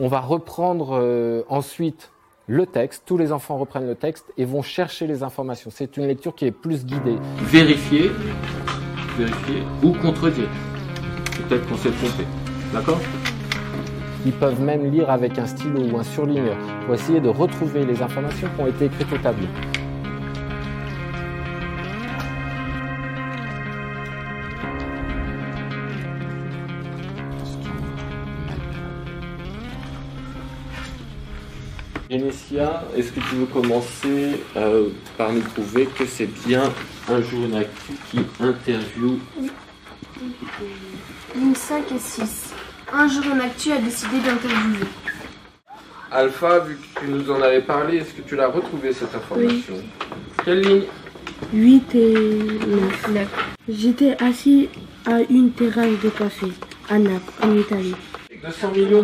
On va reprendre euh, ensuite le texte, tous les enfants reprennent le texte et vont chercher les informations. C'est une lecture qui est plus guidée. Vérifier, vérifier ou contredire. Peut-être qu'on s'est trompé. D'accord? Ils peuvent même lire avec un stylo ou un surligneur pour essayer de retrouver les informations qui ont été écrites au tableau. Initia, est-ce que tu veux commencer euh, par nous prouver que c'est bien un jour une actu qui interview Lignes 5 et 6. Un jour en actu a décidé d'interviewer. Alpha, vu que tu nous en avais parlé, est-ce que tu l'as retrouvé cette information? Quelle ligne? 8 et 9. J'étais assis à une terrasse de café à Naples, en Italie. 200 millions